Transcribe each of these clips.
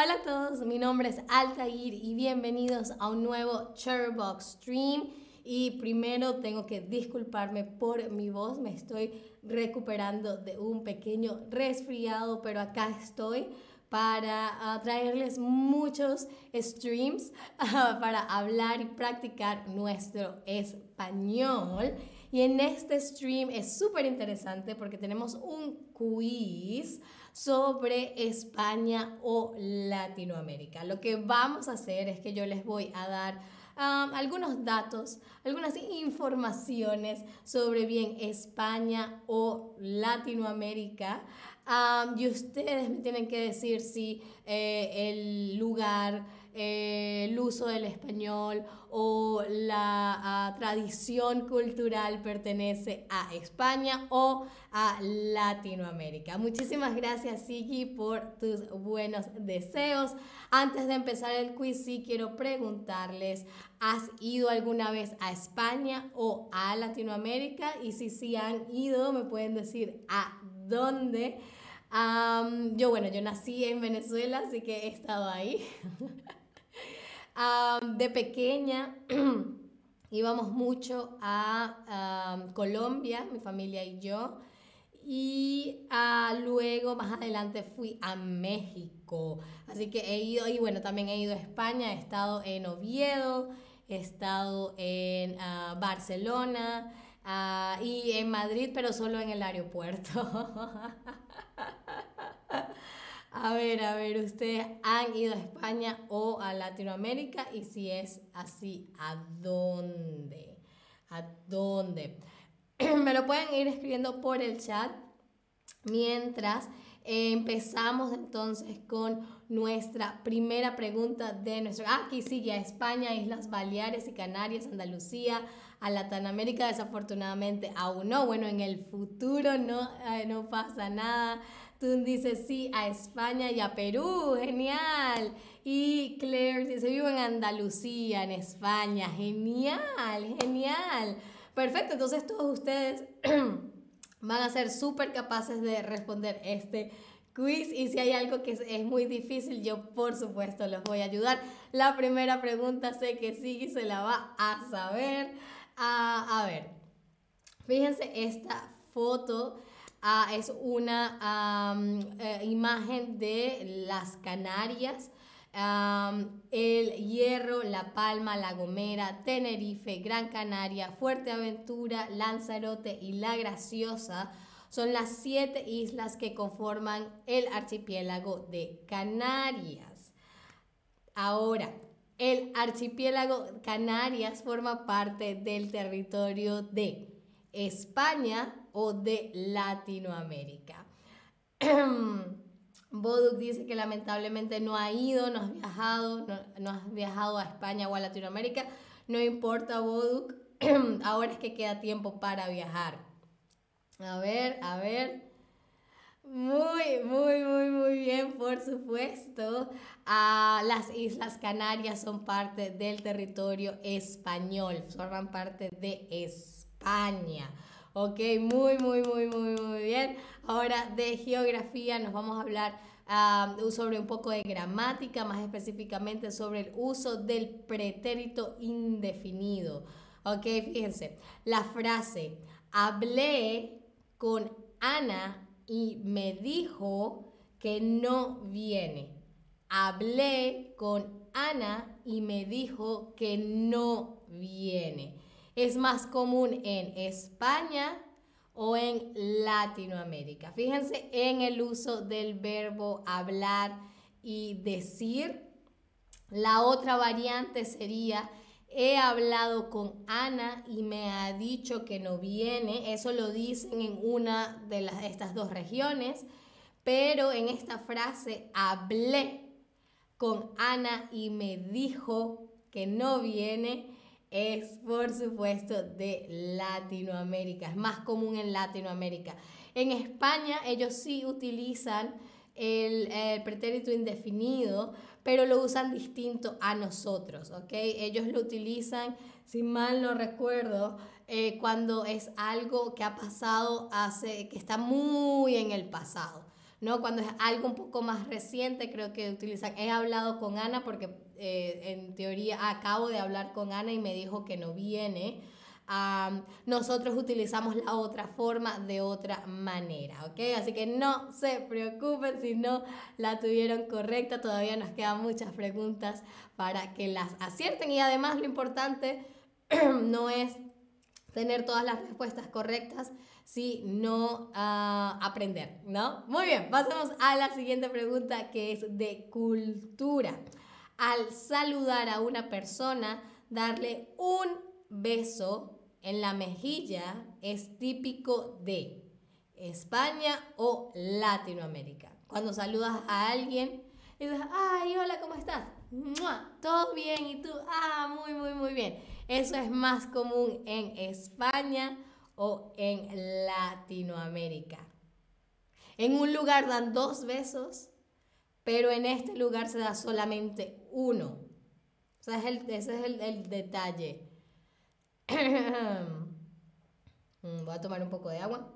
Hola a todos, mi nombre es Altair y bienvenidos a un nuevo Cherrybox Stream. Y primero tengo que disculparme por mi voz, me estoy recuperando de un pequeño resfriado, pero acá estoy para ah, traerles muchos streams ah, para hablar y practicar nuestro español. Y en este stream es súper interesante porque tenemos un quiz sobre España o Latinoamérica. Lo que vamos a hacer es que yo les voy a dar um, algunos datos, algunas informaciones sobre bien España o Latinoamérica. Um, y ustedes me tienen que decir si eh, el lugar, eh, el uso del español o la ah, tradición cultural pertenece a España o a Latinoamérica. Muchísimas gracias, Sigi, por tus buenos deseos. Antes de empezar el quiz, sí quiero preguntarles, ¿has ido alguna vez a España o a Latinoamérica? Y si sí han ido, me pueden decir a dónde. yo, bueno, yo nací en Venezuela, así que he estado ahí. de pequeña íbamos mucho a Colombia, mi familia y yo. Y ah, luego, más adelante, fui a México. Así que he ido, y bueno, también he ido a España, he estado en Oviedo, he estado en ah, Barcelona ah, y en Madrid, pero solo en el aeropuerto. A ver, a ver, ¿ustedes han ido a España o a Latinoamérica? Y si es así, ¿a dónde? ¿A dónde? Me lo pueden ir escribiendo por el chat mientras empezamos entonces con nuestra primera pregunta de nuestro... Ah, aquí sigue a España, Islas Baleares y Canarias, Andalucía, a Latinoamérica desafortunadamente aún no. Bueno, en el futuro no, eh, no pasa nada. Tú dices sí a España y a Perú, genial. Y Claire dice, vivo en Andalucía, en España, genial, genial. Perfecto, entonces todos ustedes van a ser súper capaces de responder este quiz y si hay algo que es, muy difícil, yo por supuesto los voy a ayudar. La primera pregunta sé que sí se la va a saber. Ah, a ver, fíjense esta foto Ah, es una eh, imagen de las Canarias. el Hierro, La Palma, La Gomera, Tenerife, Gran Canaria, Fuerteventura, Lanzarote y La Graciosa son las siete islas que conforman el archipiélago de Canarias. Ahora, el archipiélago Canarias forma parte del territorio de España, o de Latinoamérica. Boduk dice que lamentablemente no ha ido, no has viajado, no, has viajado a España o a Latinoamérica. No importa, Boduk, ahora es que queda tiempo para viajar. A ver, a ver. Muy, muy, muy, muy bien, por supuesto. Ah, las Islas Canarias son parte del territorio español, forman parte de España. Ok, muy, muy, muy, muy, muy bien. Ahora de geografía nos vamos a hablar sobre un poco de gramática, más específicamente sobre el uso del pretérito indefinido. Ok, fíjense, la frase, hablé con Ana y me dijo que no viene. Hablé con Ana y me dijo que no viene es más común en España o en Latinoamérica. Fíjense en el uso del verbo hablar y decir. La otra variante sería he hablado con Ana y me ha dicho que no viene. Eso lo dicen en una de las, estas dos regiones. Pero en esta frase hablé con Ana y me dijo que no viene es, por supuesto, de Latinoamérica. Es más común en Latinoamérica. En España ellos sí utilizan el, pretérito indefinido, pero lo usan distinto a nosotros, ¿ok? Ellos lo utilizan, si mal no recuerdo, eh, cuando es algo que ha pasado hace, que está muy en el pasado. ¿No? Cuando es algo un poco más reciente, creo que utilizan, he hablado con Ana porque eh, en teoría acabo de hablar con Ana y me dijo que no viene. nosotros utilizamos la otra forma de otra manera, ¿ok? Así que no se preocupen si no la tuvieron correcta, todavía nos quedan muchas preguntas para que las acierten y además lo importante no es tener todas las respuestas correctas, sino uh, aprender, ¿no? Muy bien, pasemos a la siguiente pregunta que es de cultura. Al saludar a una persona, darle un beso en la mejilla es típico de España o Latinoamérica. Cuando saludas a alguien, dices, ay, hola, ¿cómo estás? Todo bien, ¿y tú? Ah, muy, muy, muy bien. Eso es más común en España o en Latinoamérica. En un lugar dan dos besos, pero en este lugar se da solamente uno. O sea, ese es el, el detalle. Mm, voy a tomar un poco de agua.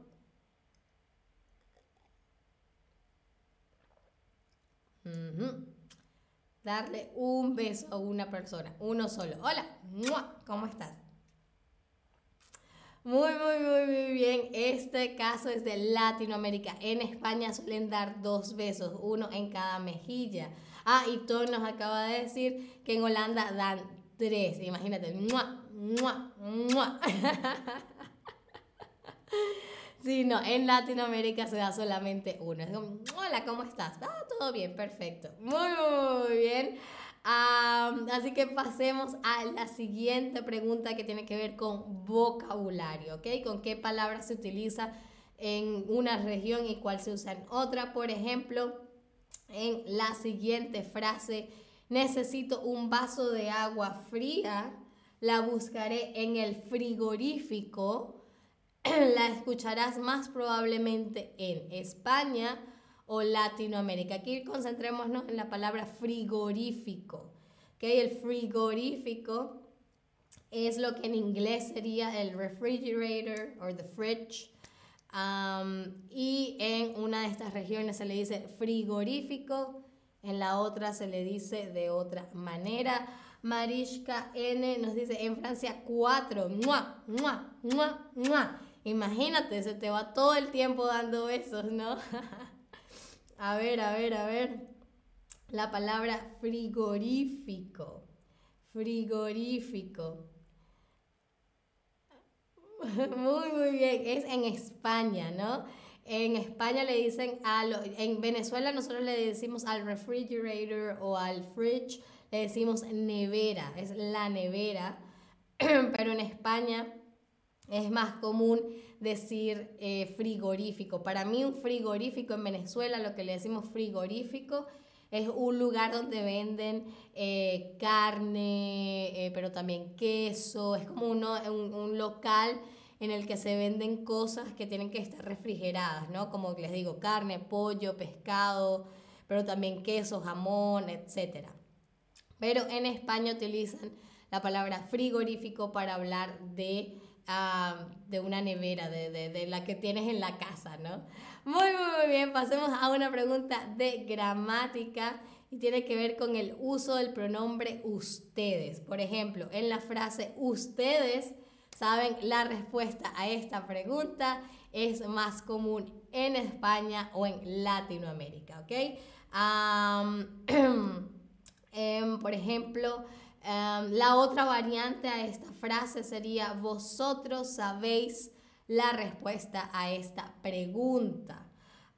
Darle un beso a una persona, uno solo. Hola, ¿cómo estás? Muy, muy, muy, muy bien. Este caso es de Latinoamérica. En España suelen dar dos besos, uno en cada mejilla. Ah, y Tom nos acaba de decir que en Holanda dan tres. Imagínate. ¡Mua! ¡Mua! ¡Mua! Sí, no, en Latinoamérica se da solamente uno. Como, hola, ¿cómo estás? Ah, todo bien, perfecto. Muy, muy bien. Así que pasemos a la siguiente pregunta que tiene que ver con vocabulario, ¿ok? Con qué palabra se utiliza en una región y cuál se usa en otra. Por ejemplo, en la siguiente frase, necesito un vaso de agua fría, la buscaré en el frigorífico la escucharás más probablemente en España o Latinoamérica. Aquí concentrémonos en la palabra frigorífico. ¿okay? El frigorífico es lo que en inglés sería el refrigerator o the fridge. Um, y en una de estas regiones se le dice frigorífico, en la otra se le dice de otra manera. Mariska N nos dice en Francia 4. ¡Mua! ¡Mua! ¡Mua! ¡Mua! Imagínate, se te va todo el tiempo dando besos, ¿no? a ver, a ver, a ver. La palabra frigorífico. Frigorífico. Muy, muy bien. Es en España, ¿no? En España le dicen a lo, en Venezuela nosotros le decimos al refrigerator o al fridge, le decimos nevera, es la nevera, pero en España es más común decir eh, frigorífico. Para mí un frigorífico en Venezuela, lo que le decimos frigorífico, es un lugar donde venden eh, carne, eh, pero también queso. Es como uno, un, un, local en el que se venden cosas que tienen que estar refrigeradas, ¿no? Como les digo, carne, pollo, pescado, pero también queso, jamón, etc. Pero en España utilizan la palabra frigorífico para hablar de de una nevera, de, de, de, la que tienes en la casa, ¿no? Muy, muy, muy bien, pasemos a una pregunta de gramática y tiene que ver con el uso del pronombre ustedes. Por ejemplo, en la frase ustedes, saben, la respuesta a esta pregunta es más común en España o en Latinoamérica, ¿ok? Um, por ejemplo, Em, la otra variante a esta frase sería, vosotros sabéis la respuesta a esta pregunta.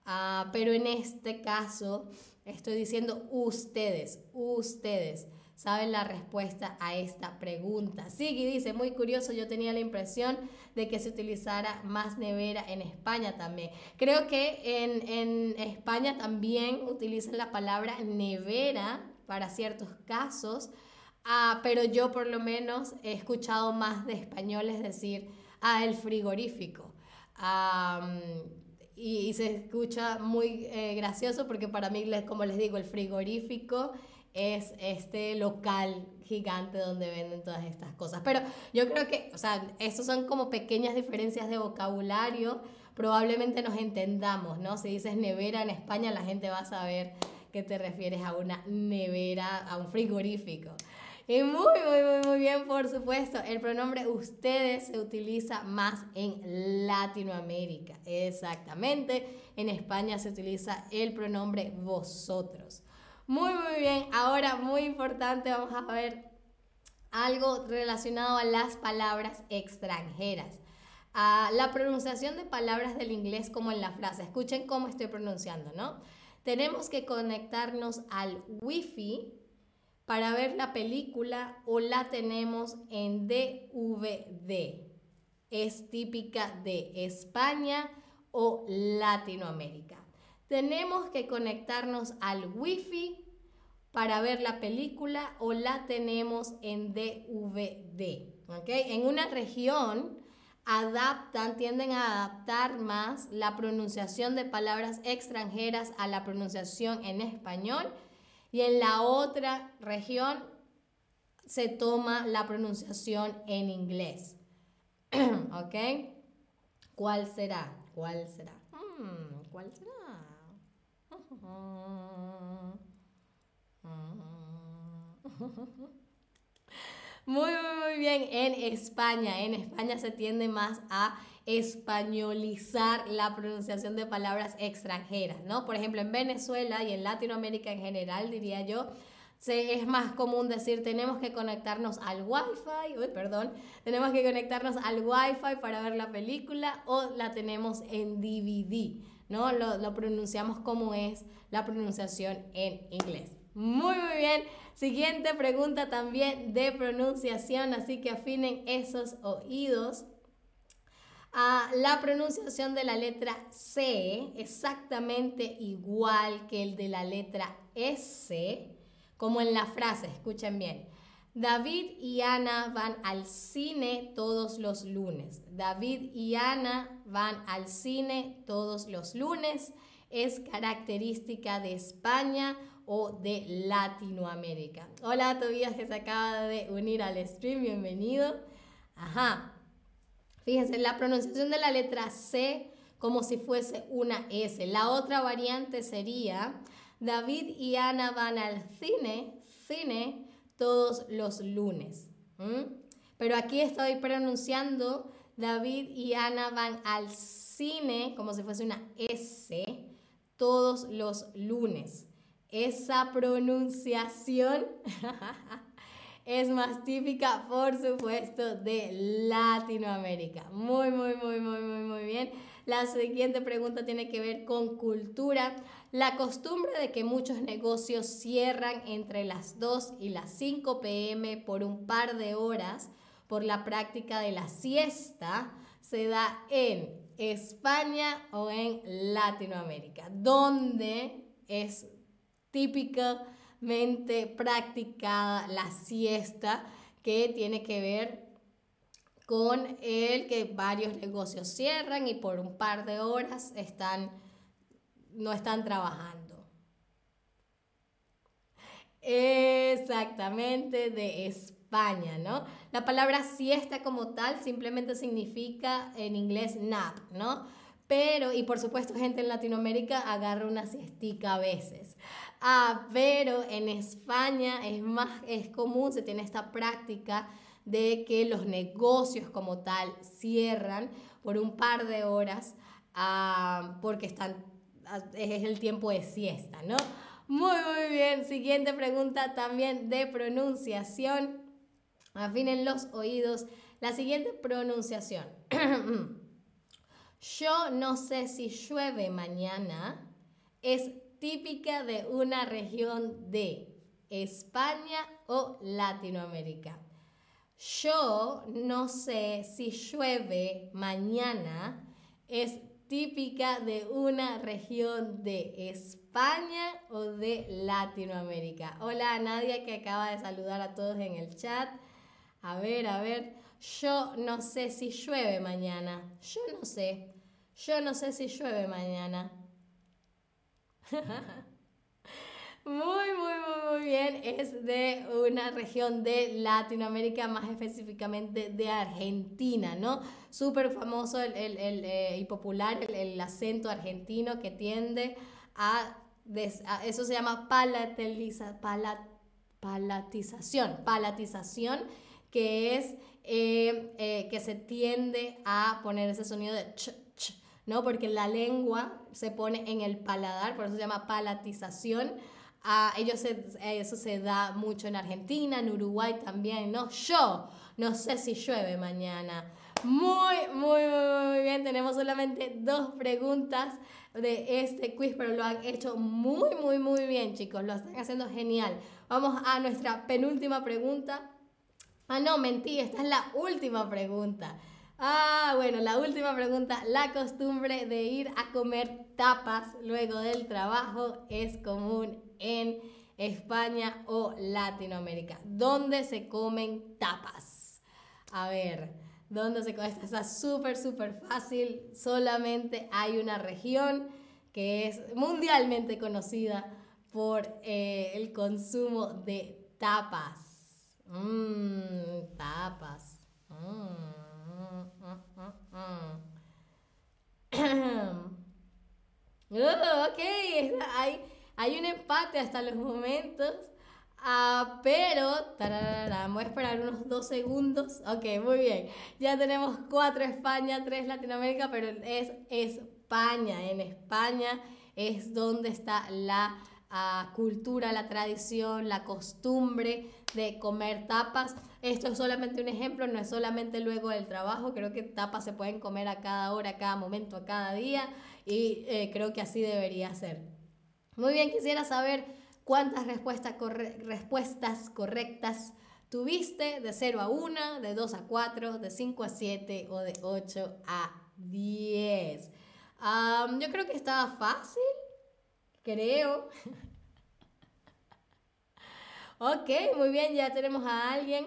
Ah, pero en este caso estoy diciendo ustedes, ustedes saben la respuesta a esta pregunta. Sigui dice, muy curioso, yo tenía la impresión de que se utilizara más nevera en España también. Creo que en, en España también utilizan la palabra nevera para ciertos casos, Ah, pero yo por lo menos he escuchado más de españoles decir, ah, el frigorífico. y, se escucha muy eh, gracioso porque para mí, como les digo, el frigorífico es este local gigante donde venden todas estas cosas. Pero yo creo que, o sea, estos son como pequeñas diferencias de vocabulario. Probablemente nos entendamos, ¿no? Si dices nevera en España, la gente va a saber que te refieres a una nevera, a un frigorífico. Y muy, muy, muy, muy bien, por supuesto. El pronombre ustedes se utiliza más en Latinoamérica. Exactamente. En España se utiliza el pronombre vosotros. Muy, muy bien. Ahora, muy importante, vamos a ver algo relacionado a las palabras extranjeras. A la pronunciación de palabras del inglés como en la frase. Escuchen cómo estoy pronunciando, ¿no? Tenemos que conectarnos al wifi para ver la película o la tenemos en DVD. Es típica de España o Latinoamérica. Tenemos que conectarnos al Wi-Fi para ver la película o la tenemos en DVD. En una región adaptan, tienden a adaptar más la pronunciación de palabras extranjeras a la pronunciación en español y en la otra región se toma la pronunciación en inglés. ¿Ok? ¿Cuál será? ¿Cuál será? Hmm, ¿Cuál será? Muy, muy, muy bien. En España, en España se tiende más a españolizar la pronunciación de palabras extranjeras, ¿no? Por ejemplo, en Venezuela y en Latinoamérica en general, diría yo, se, es más común decir tenemos que conectarnos al Wi-Fi, uy, perdón, tenemos que conectarnos al Wi-Fi para ver la película o la tenemos en DVD, ¿no? Lo, lo pronunciamos como es la pronunciación en inglés. Muy, muy bien. Siguiente pregunta también de pronunciación, así que afinen esos oídos la pronunciación de la letra C exactamente igual que el de la letra S, como en la frase, escuchen bien. David y Ana van al cine todos los lunes. David y Ana van al cine todos los lunes. Es característica de España o de Latinoamérica. Hola Tobías que se acaba de unir al stream, bienvenido. Ajá, Fíjense, la pronunciación de la letra C como si fuese una S. La otra variante sería, David y Ana van al cine, cine, todos los lunes. Pero aquí estoy pronunciando, David y Ana van al cine, como si fuese una S, todos los lunes. Esa pronunciación es más típica, por supuesto, de Latinoamérica. Muy, muy, muy, muy, muy, muy bien. La siguiente pregunta tiene que ver con cultura. La costumbre de que muchos negocios cierran entre las 2 y las 5 pm por un par de horas por la práctica de la siesta se da en España o en Latinoamérica, donde es típica mente practicada la siesta que tiene que ver con el que varios negocios cierran y por un par de horas están, no están trabajando. Exactamente, de España, ¿no? La palabra siesta como tal simplemente significa en inglés nap, ¿no? Pero, y por supuesto, gente en Latinoamérica agarra una siestica a veces. Ah, pero en España es más es común, se tiene esta práctica de que los negocios como tal cierran por un par de horas ah, porque ah, es el tiempo de siesta, ¿no? Muy, muy bien. Siguiente pregunta también de pronunciación. Afinen los oídos. La siguiente pronunciación. Yo no sé si llueve mañana. Es típica de una región de España o Latinoamérica. Yo no sé si llueve mañana es típica de una región de España o de Latinoamérica. Hola Nadia que acaba de saludar a todos en el chat. A ver, a ver. Yo no sé si llueve mañana. Yo no sé. Yo no sé si llueve mañana. Muy, muy, muy, muy bien. Es de una región de Latinoamérica, más específicamente de Argentina, ¿no? Súper famoso el, el, el, eh, y popular el, acento argentino que tiende a, eso se llama palatización, palatización, que es eh, eh, que se tiende a poner ese sonido de ch, ch, ¿no? Porque la lengua se pone en el paladar, por eso se llama palatización Ah, ellos eso se da mucho en Argentina, en Uruguay también, ¿no? Yo no sé si llueve mañana. Muy, muy, muy, bien. Tenemos solamente dos preguntas de este quiz, pero lo han hecho muy, muy, muy bien, chicos. Lo están haciendo genial. Vamos a nuestra penúltima pregunta. Ah, no, mentí, esta es la última pregunta. Ah, bueno, la última pregunta. La costumbre de ir a comer tapas luego del trabajo es común en España o Latinoamérica. ¿Dónde se comen tapas? A ver, ¿dónde se comen? Esta está súper, súper fácil. Solamente hay una región que es mundialmente conocida por eh, el consumo de tapas. Mmm, tapas. Mm, mm, mm, oh, ok, hay hay un empate hasta los momentos. Uh, pero, tararara, voy a esperar unos dos segundos. Ok, muy bien. Ya tenemos cuatro España, tres Latinoamérica, pero es España. En España es donde está la uh, cultura, la tradición, la costumbre de comer tapas. Esto es solamente un ejemplo, no es solamente luego del trabajo. Creo que tapas se pueden comer a cada hora, a cada momento, a cada día. Y eh, creo que así debería ser. Muy bien, quisiera saber cuántas respuestas, respuestas correctas tuviste de 0 a 1, de 2 a 4, de 5 a 7 o de 8 a 10. yo creo que estaba fácil, creo. ok, muy bien, ya tenemos a alguien.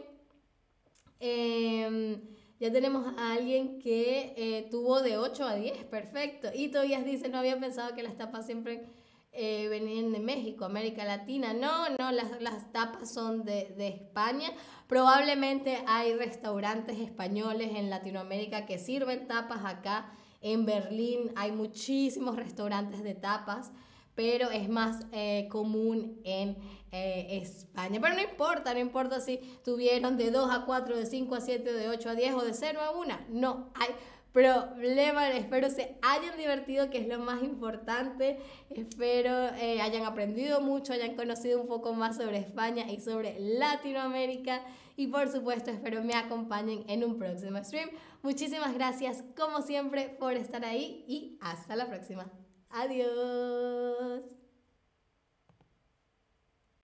Em, ya tenemos a alguien que eh, tuvo de 8 a 10, perfecto. Y todavía dice, no había pensado que las tapas siempre eh, venían de México, América Latina. No, no, las, las tapas son de, de, España. Probablemente hay restaurantes españoles en Latinoamérica que sirven tapas acá. En Berlín hay muchísimos restaurantes de tapas, pero es más eh, común en eh, España. Pero no importa, no importa si tuvieron de 2 a 4, de 5 a 7, de 8 a 10 o de 0 a 1. No, hay problema. Espero se hayan divertido, que es lo más importante. Espero eh, hayan aprendido mucho, hayan conocido un poco más sobre España y sobre Latinoamérica. Y por supuesto, espero me acompañen en un próximo stream. Muchísimas gracias, como siempre, por estar ahí y hasta la próxima. Adiós.